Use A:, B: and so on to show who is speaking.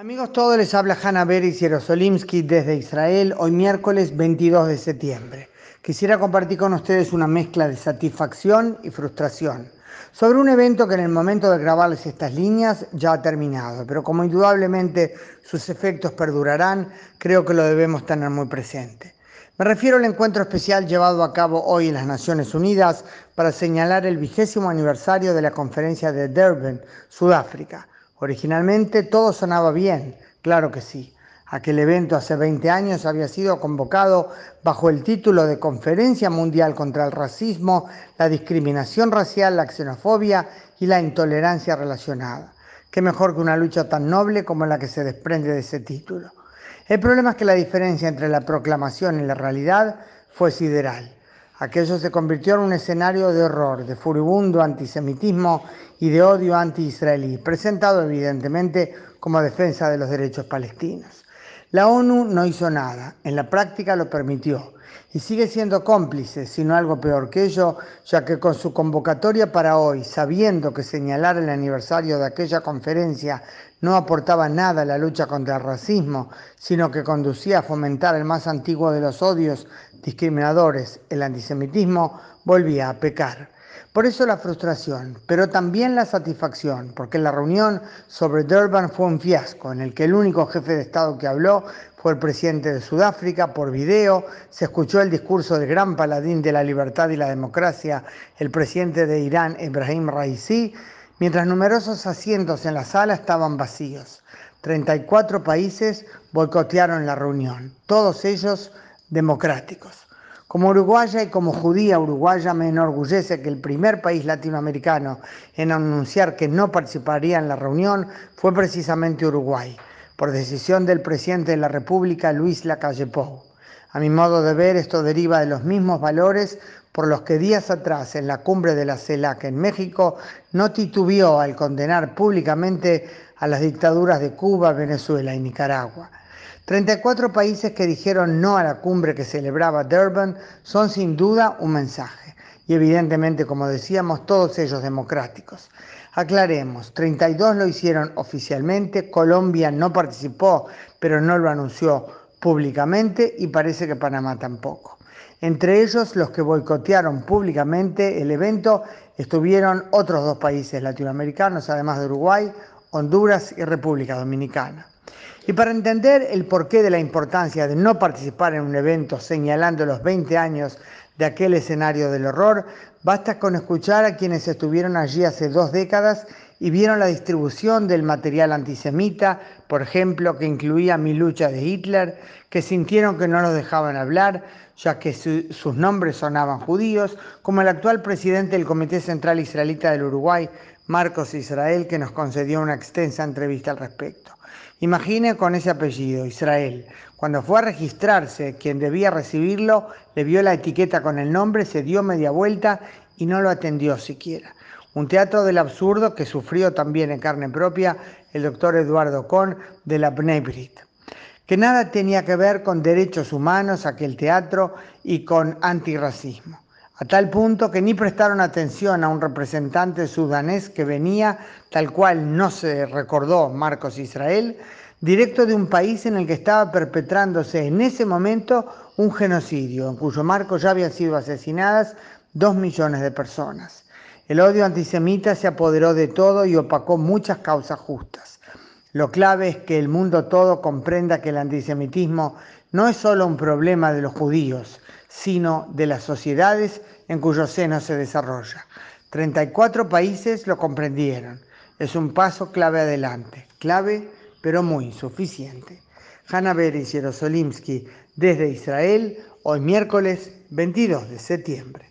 A: Amigos todos, les habla Hanna Beris Yerosolimsky desde Israel, hoy miércoles 22 de septiembre. Quisiera compartir con ustedes una mezcla de satisfacción y frustración sobre un evento que en el momento de grabarles estas líneas ya ha terminado, pero como indudablemente sus efectos perdurarán, creo que lo debemos tener muy presente. Me refiero al encuentro especial llevado a cabo hoy en las Naciones Unidas para señalar el vigésimo aniversario de la conferencia de Durban, Sudáfrica Originalmente todo sonaba bien, claro que sí. Aquel evento hace 20 años había sido convocado bajo el título de Conferencia Mundial contra el Racismo, la Discriminación Racial, la Xenofobia y la Intolerancia Relacionada. Qué mejor que una lucha tan noble como la que se desprende de ese título. El problema es que la diferencia entre la proclamación y la realidad fue sideral. Aquello se convirtió en un escenario de horror, de furibundo antisemitismo y de odio anti-israelí, presentado evidentemente como defensa de los derechos palestinos. La ONU no hizo nada, en la práctica lo permitió y sigue siendo cómplice, sino algo peor que ello, ya que con su convocatoria para hoy, sabiendo que señalar el aniversario de aquella conferencia no aportaba nada a la lucha contra el racismo, sino que conducía a fomentar el más antiguo de los odios discriminadores, el antisemitismo, volvía a pecar. Por eso la frustración, pero también la satisfacción, porque la reunión sobre Durban fue un fiasco en el que el único jefe de Estado que habló fue el presidente de Sudáfrica por video, se escuchó el discurso del gran paladín de la libertad y la democracia, el presidente de Irán, Ibrahim Raisi, mientras numerosos asientos en la sala estaban vacíos. 34 países boicotearon la reunión, todos ellos democráticos. Como uruguaya y como judía uruguaya me enorgullece que el primer país latinoamericano en anunciar que no participaría en la reunión fue precisamente Uruguay, por decisión del presidente de la República, Luis Lacalle Pou. A mi modo de ver, esto deriva de los mismos valores por los que días atrás en la cumbre de la CELAC en México no titubeó al condenar públicamente a las dictaduras de Cuba, Venezuela y Nicaragua. 34 países que dijeron no a la cumbre que celebraba Durban son sin duda un mensaje. Y evidentemente, como decíamos, todos ellos democráticos. Aclaremos, 32 lo hicieron oficialmente, Colombia no participó, pero no lo anunció públicamente y parece que Panamá tampoco. Entre ellos, los que boicotearon públicamente el evento estuvieron otros dos países latinoamericanos, además de Uruguay, Honduras y República Dominicana. Y para entender el porqué de la importancia de no participar en un evento señalando los 20 años de aquel escenario del horror, basta con escuchar a quienes estuvieron allí hace dos décadas y vieron la distribución del material antisemita, por ejemplo, que incluía mi lucha de Hitler, que sintieron que no los dejaban hablar, ya que sus nombres sonaban judíos, como el actual presidente del Comité Central Israelita del Uruguay, Marcos Israel, que nos concedió una extensa entrevista al respecto. Imagine con ese apellido, Israel. Cuando fue a registrarse, quien debía recibirlo le vio la etiqueta con el nombre, se dio media vuelta y no lo atendió siquiera. Un teatro del absurdo que sufrió también en carne propia el doctor Eduardo Kohn de la Bnei que nada tenía que ver con derechos humanos aquel teatro y con antirracismo a tal punto que ni prestaron atención a un representante sudanés que venía, tal cual no se recordó Marcos Israel, directo de un país en el que estaba perpetrándose en ese momento un genocidio, en cuyo marco ya habían sido asesinadas dos millones de personas. El odio antisemita se apoderó de todo y opacó muchas causas justas. Lo clave es que el mundo todo comprenda que el antisemitismo no es solo un problema de los judíos, sino de las sociedades en cuyo seno se desarrolla. 34 países lo comprendieron. Es un paso clave adelante, clave pero muy insuficiente. Hanna Beris Yerosolimsky desde Israel, hoy miércoles 22 de septiembre.